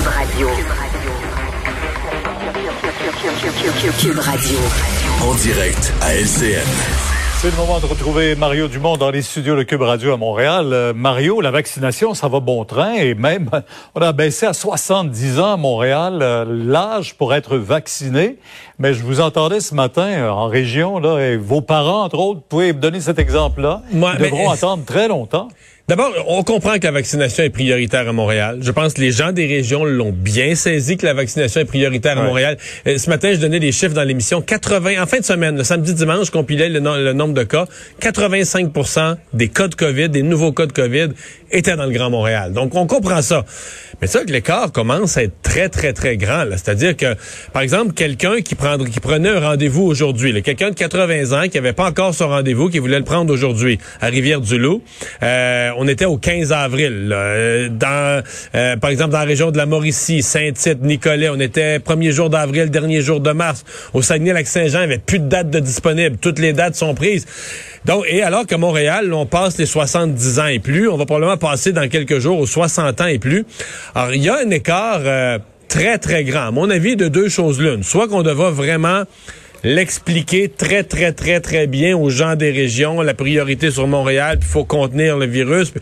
Cube Radio. Cube Radio. En direct à LCN. C'est le moment de retrouver Mario Dumont dans les studios de Cube Radio à Montréal. Euh, Mario, la vaccination, ça va bon train et même on a baissé à 70 ans à Montréal euh, l'âge pour être vacciné. Mais je vous entendais ce matin euh, en région là et vos parents entre autres pouvaient me donner cet exemple-là. Ils mais- devront attendre très longtemps. D'abord, on comprend que la vaccination est prioritaire à Montréal. Je pense que les gens des régions l'ont bien saisi que la vaccination est prioritaire à. Montréal. Euh, ce matin, je donnais des chiffres dans l'émission. 80, en fin de semaine, le samedi, dimanche, je compilais le, no- le nombre de cas. 85% des cas de COVID, des nouveaux cas de COVID, étaient dans le Grand Montréal. Donc, on comprend ça. Mais ça, que l'écart commence à être très, très, très grand. C'est-à-dire que, par exemple, quelqu'un qui, qui prenait un rendez-vous aujourd'hui, quelqu'un de 80 ans qui avait pas encore son rendez-vous, qui voulait le prendre aujourd'hui à Rivière-du-Loup, euh, on était au 15 avril. Euh, euh, par exemple, dans la région de la Mauricie, Saint-Tite, Nicolet, on était premier jour d'avril, dernier jour de mars. Au Saguenay-Lac-Saint-Jean, il n'y avait plus de dates de disponibles. Toutes les dates sont prises. Donc, et alors qu'à Montréal, on passe les 70 ans et plus, on va probablement passer dans quelques jours aux 60 ans et plus. Alors, il y a un écart euh, très, très grand. À mon avis, de deux choses l'une. Soit qu'on devra vraiment l'expliquer très, très, très, très bien aux gens des régions, la priorité sur Montréal, puis il faut contenir le virus.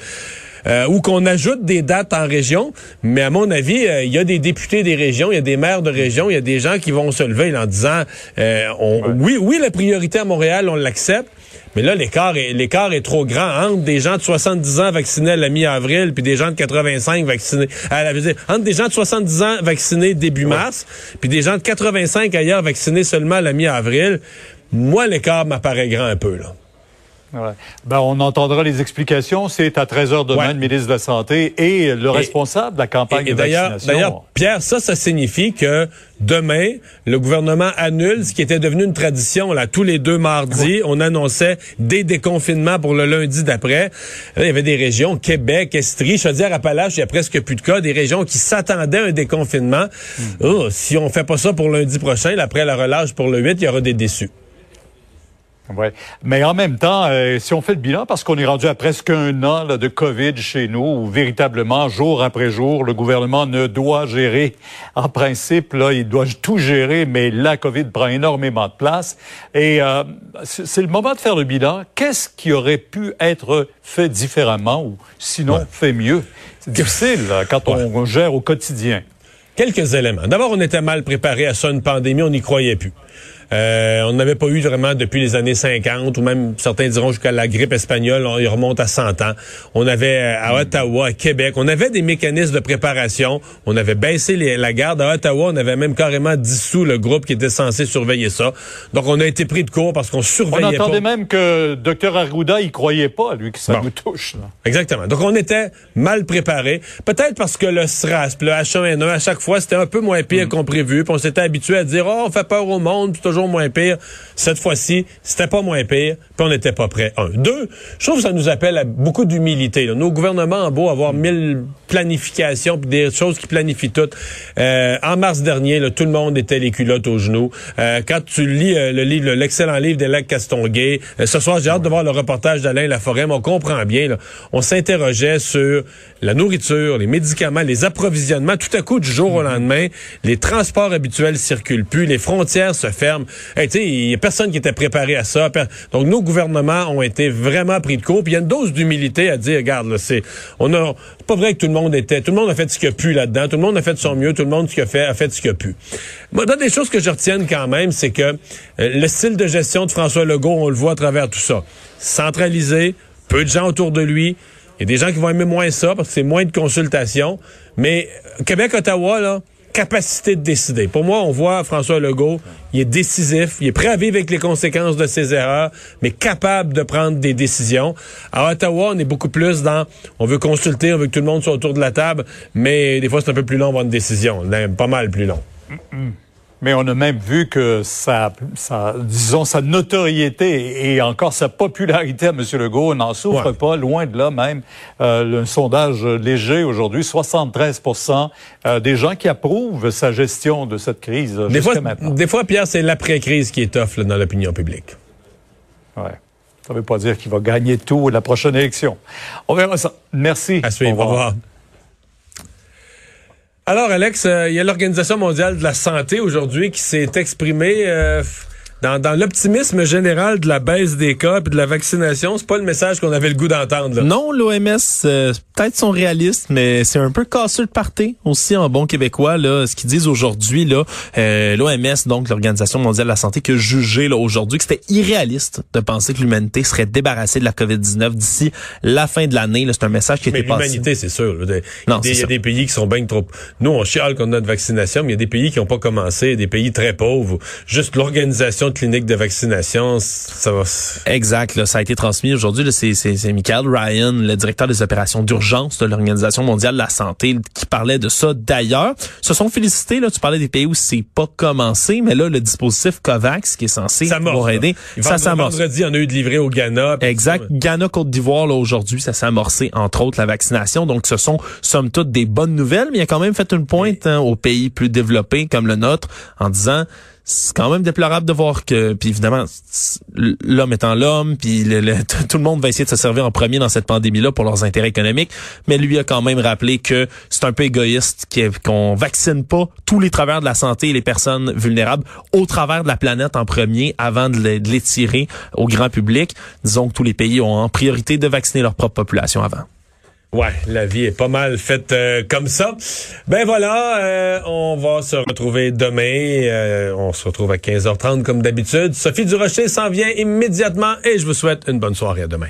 euh, ou qu'on ajoute des dates en région, mais à mon avis, euh, il y a des députés des régions, il y a des maires de région, il y a des gens qui vont se lever là, en disant, euh, on- oui, oui, la priorité à Montréal, on l'accepte, mais là, l'écart est, l'écart est trop grand entre des gens de 70 ans vaccinés à la mi-avril, puis des gens de 85 vaccinés, à la, dire, entre des gens de 70 ans vaccinés début mars, puis des gens de 85 ailleurs vaccinés seulement à la mi-avril. Moi, l'écart m'apparaît grand un peu, là. Ouais. Ben, on entendra les explications. C'est à 13 h demain, Ouais. le ministre de la Santé et le responsable de la campagne Et, et de vaccination. d'ailleurs, Pierre, ça, ça signifie que demain, le gouvernement annule ce qui était devenu une tradition. Là, tous les deux mardis, on annonçait des déconfinements pour le lundi d'après. Il y avait des régions, Québec, Estrie, Chaudière-Appalaches, il y a presque plus de cas, des régions qui s'attendaient à un déconfinement. Hmm. Oh, si on fait pas ça pour lundi prochain, là, après la relâche pour le 8, il y aura des déçus. Ouais. Mais en même temps, euh, si on fait le bilan, parce qu'on est rendu à presque un an là, de COVID chez nous, où véritablement, jour après jour, le gouvernement ne doit gérer, en principe, là, il doit tout gérer, mais la COVID prend énormément de place. Et euh, c'est le moment de faire le bilan. Qu'est-ce qui aurait pu être fait différemment ou sinon fait mieux? C'est difficile là, quand on gère au quotidien. Quelques éléments. D'abord, on était mal préparé à ça, une pandémie, on n'y croyait plus. Euh, on n'avait pas eu vraiment depuis les années 50, ou même certains diront jusqu'à la grippe espagnole, on y remonte à 100 ans. On avait euh, à Ottawa, à Québec, on avait des mécanismes de préparation. On avait baissé les- la garde. À Ottawa, on avait même carrément dissous le groupe qui était censé surveiller ça. Donc, on a été pris de court parce qu'on On surveillait pas. entendait même que Dr Arruda, il croyait pas, lui, que ça Bon. nous touche. là. Exactement. Donc, on était mal préparé. Peut-être parce que le SRAS, le H1N1, à chaque fois, c'était un peu moins pire qu'on prévu. Puis on s'était habitué à dire, oh, on fait peur au monde, puis toujours moins pire. Cette fois-ci, c'était pas moins pire, puis on n'était pas prêt. Un. Deux, je trouve que ça nous appelle à beaucoup d'humilité. Nos gouvernements ont beau avoir mille planifications, puis des choses qui planifient toutes. Euh, en mars dernier, là, tout le monde était les culottes aux genoux. Euh, quand tu lis euh, le livre, l'excellent livre d'Élec Castonguay, euh, ce soir, j'ai hâte de voir le reportage d'Alain Laforêt, mais on comprend bien, là, on s'interrogeait sur la nourriture, les médicaments, les approvisionnements. Tout à coup, du jour au lendemain, les transports habituels circulent plus, les frontières se ferment. Hey, il y a personne qui était préparé à ça. Donc, nos gouvernements ont été vraiment pris de court. Puis il y a une dose d'humilité à dire, regarde, là, c'est, on a, pas vrai que tout le monde était, tout le monde a fait ce qu'il a pu là-dedans. Tout le monde a fait de son mieux. Tout le monde a fait, a fait ce qu'il a pu. Moi, dans des choses que je retienne quand même, c'est que euh, le style de gestion de François Legault, on le voit à travers tout ça. Centralisé, peu de gens autour de lui. Il y a des gens qui vont aimer moins ça parce que c'est moins de consultation. Mais euh, Québec-Ottawa, là, capacité de décider. Pour moi, on voit François Legault, il est décisif, il est prêt à vivre avec les conséquences de ses erreurs, mais capable de prendre des décisions. À Ottawa, on est beaucoup plus dans, on veut consulter, on veut que tout le monde soit autour de la table, mais des fois, c'est un peu plus long avoir une décision, pas mal plus long. Mais on a même vu que sa, sa, disons, sa notoriété et encore sa popularité à M. Legault n'en souffre Ouais. pas, loin de là même. Euh, un sondage léger aujourd'hui, 73% euh, des gens qui approuvent sa gestion de cette crise euh, Des jusqu'à fois, maintenant. des fois, Pierre, c'est l'après-crise qui est tough là, dans l'opinion publique. Ouais. Ça ne veut pas dire qu'il va gagner tout à la prochaine élection. On verra ça. Merci. À suivre. Au revoir. Alors, Alex, euh, il y a l'Organisation mondiale de la santé aujourd'hui qui s'est exprimée euh, dans, dans l'optimisme général de la baisse des cas et de la vaccination. C'est pas le message qu'on avait le goût d'entendre. Non, l'OMS, euh, peut-être sont réalistes, mais c'est un peu casseux de parté aussi en bon québécois. Là, ce qu'ils disent aujourd'hui, là, euh, l'OMS, donc l'Organisation mondiale de la santé, qui a jugé là, aujourd'hui que c'était irréaliste de penser que l'humanité serait débarrassée de la COVID-19 d'ici la fin de l'année. Là, C'est un message qui Mais été passé. l'humanité, c'est sûr. Non, Il y a des pays qui sont bien trop... Nous, on chiale qu'on a notre vaccination, mais il y a des pays qui n'ont pas commencé, des pays très pauvres. Juste l'organisation de cliniques de vaccination, ça va... Exact, là, ça a été transmis aujourd'hui. C'est, Michael Ryan, le directeur des opérations d'urgence de l'Organisation mondiale de la santé, qui parlait de ça d'ailleurs. Se sont félicités, là, tu parlais des pays où c'est pas commencé, mais là, le dispositif COVAX, qui est censé Ça morce, aider, ça s'amorce. Vendredi, on a eu de livré au Ghana. Exact. ça. Ghana, Côte d'Ivoire, là, aujourd'hui, ça s'est amorcé, entre autres, la vaccination. Donc, ce sont, somme toute, des bonnes nouvelles, mais il a quand même fait une pointe hein, aux pays plus développés comme le nôtre en disant c'est quand même déplorable de voir que, puis évidemment, l'homme étant l'homme, puis le- tout le monde va essayer de se servir en premier dans cette pandémie-là pour leurs intérêts économiques, mais lui a quand même rappelé que c'est un peu égoïste qu'on vaccine pas tous les travers de la santé et les personnes vulnérables au travers de la planète en premier avant de les, de les tirer au grand public. Disons que tous les pays ont en priorité de vacciner leur propre population avant. Ouais, la vie est pas mal faite euh, comme ça. Ben voilà, euh, on va se retrouver demain. Euh, on se retrouve à 15h30 comme d'habitude. Sophie Durocher s'en vient immédiatement et je vous souhaite une bonne soirée à demain.